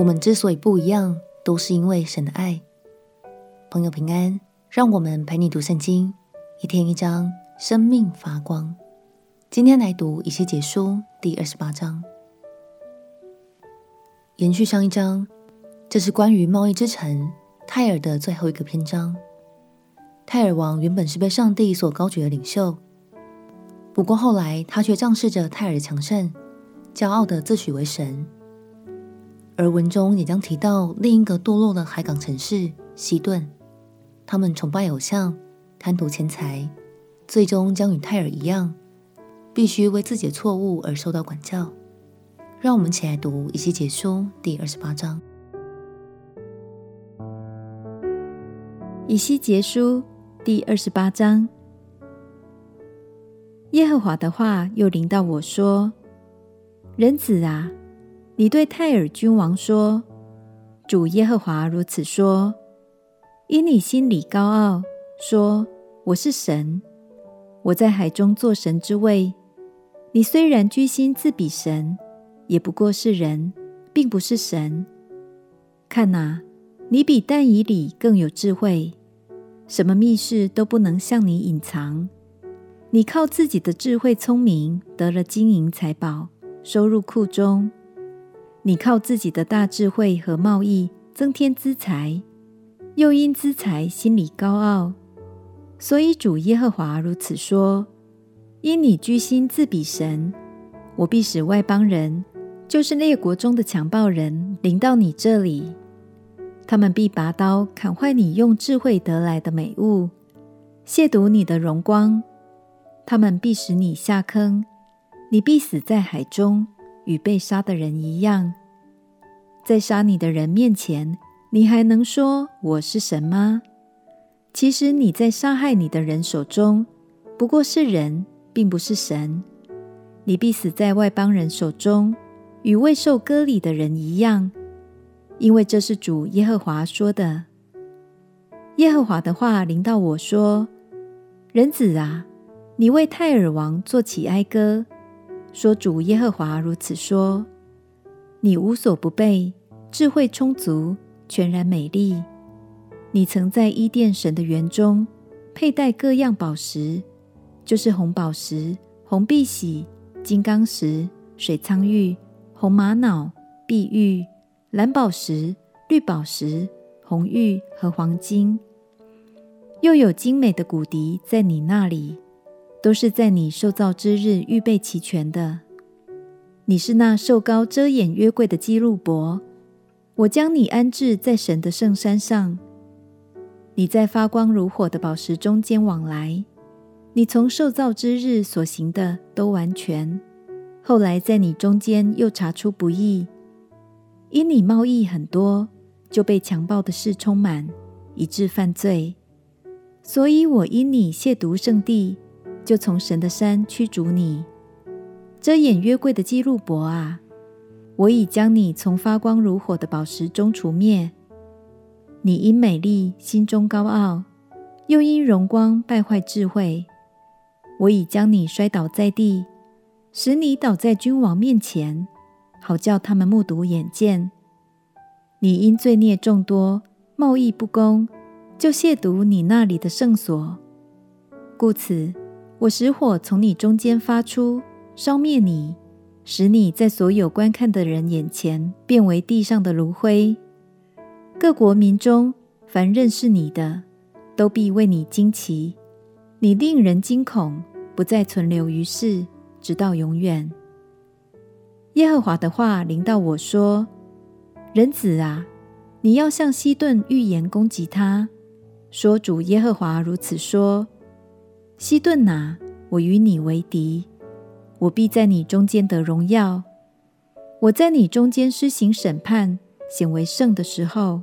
我们之所以不一样，都是因为神的爱。朋友平安，让我们陪你读圣经，一天一章，生命发光。今天来读以西结书第二十八章，延续上一章，这是关于贸易之城泰尔的最后一个篇章。泰尔王原本是被上帝所高举的领袖，不过后来他却仗势着泰尔的强盛，骄傲的自诩为神。而文中也将提到另一个堕落的海港城市西顿。他们崇拜偶像，贪图钱财，最终将与泰尔一样，必须为自己的错误而受到管教。让我们一起来读以西结书第二十八章。以西结书第二十八章，耶和华的话又临到我说：“人子啊，你对泰尔君王说，主耶和华如此说。”因你心里高傲，说我是神，我在海中做神之位。你虽然居心自比神，也不过是人，并不是神。看哪，你比但以里更有智慧，什么密事都不能向你隐藏。你靠自己的智慧聪明得了金银财宝，收入库中。你靠自己的大智慧和贸易增添资财。又因资财心里高傲，所以主耶和华如此说：因你居心自比神，我必使外邦人，就是列国中的强暴人，临到你这里。他们必拔刀砍坏你用智慧得来的美物，亵渎你的荣光。他们必使你下坑，你必死在海中，与被杀的人一样。在杀你的人面前。你还能说我是神吗？其实你在杀害你的人手中，不过是人，并不是神。你必死在外邦人手中，与未受割礼的人一样，因为这是主耶和华说的。耶和华的话临到我说：“人子啊，你为泰尔王作起哀歌，说主耶和华如此说：你无所不备，智慧充足。”全然美丽。你曾在伊甸神的园中佩戴各样宝石，就是红宝石、红碧玺、金刚石、水苍玉、红玛瑙、碧玉、蓝宝石、绿宝石、红玉和黄金。又有精美的骨笛在你那里，都是在你受造之日预备齐全的。你是那受高遮掩约柜的基路伯。我将你安置在神的圣山上，你在发光如火的宝石中间往来，你从受造之日所行的都完全。后来在你中间又查出不义，因你贸易很多，就被强暴的事充满，以致犯罪。所以我因你亵渎圣地，就从神的山驱逐你。遮掩约柜的基路伯啊！我已将你从发光如火的宝石中除灭。你因美丽心中高傲，又因荣光败坏智慧。我已将你摔倒在地，使你倒在君王面前，好叫他们目睹眼见。你因罪孽众多，贸易不公，就亵渎你那里的圣所。故此，我使火从你中间发出，烧灭你。使你在所有观看的人眼前变为地上的炉灰。各国民中，凡认识你的，都必为你惊奇。你令人惊恐，不再存留于世，直到永远。耶和华的话临到我说：“人子啊，你要向西顿预言攻击他，说主耶和华如此说：西顿啊，我与你为敌。”我必在你中间得荣耀。我在你中间施行审判，显为圣的时候，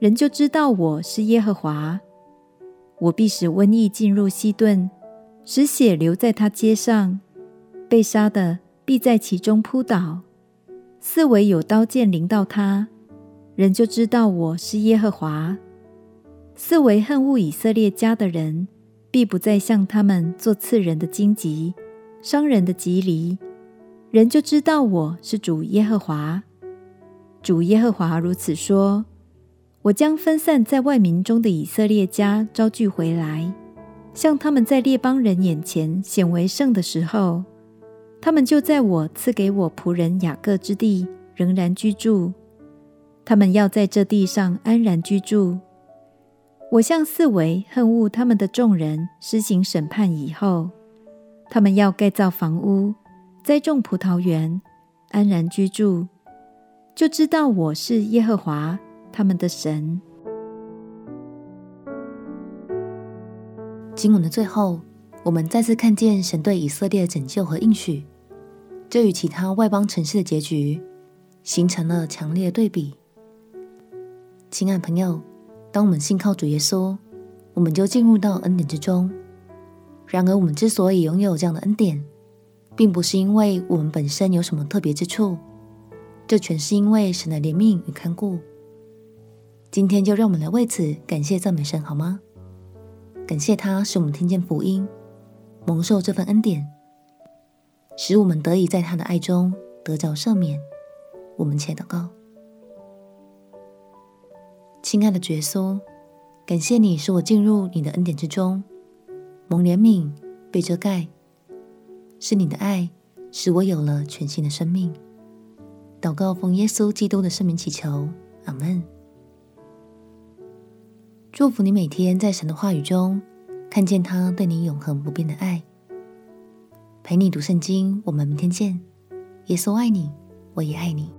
人就知道我是耶和华。我必使瘟疫进入西顿，使血流在他街上，被杀的必在其中扑倒。四围有刀剑临到他，人就知道我是耶和华。四围恨恶以色列家的人，必不再向他们做刺人的荆棘。伤人的蒺藜，人就知道我是主耶和华。主耶和华如此说：我将分散在外民中的以色列家招聚回来，像他们在列邦人眼前显为圣的时候，他们就在我赐给我仆人雅各之地仍然居住。他们要在这地上安然居住。我向四围恨恶他们的众人施行审判以后，他们要盖造房屋，栽种葡萄园，安然居住，就知道我是耶和华他们的神。经文的最后，我们再次看见神对以色列的拯救和应许，这与其他外邦城市的结局形成了强烈的对比。亲爱朋友，当我们信靠主耶稣，我们就进入到恩典之中。然而，我们之所以拥有这样的恩典，并不是因为我们本身有什么特别之处，这全是因为神的怜悯与看顾。今天就让我们来为此感谢赞美神，好吗？感谢他使我们听见福音，蒙受这份恩典，使我们得以在他的爱中得着赦免。我们且祷告。亲爱的耶稣，感谢你使我进入你的恩典之中，蒙怜悯，被遮盖，是你的爱使我有了全新的生命。祷告奉耶稣基督的圣名祈求，阿门。祝福你每天在神的话语中看见他对你永恒不变的爱。陪你读圣经，我们明天见。耶稣爱你，我也爱你。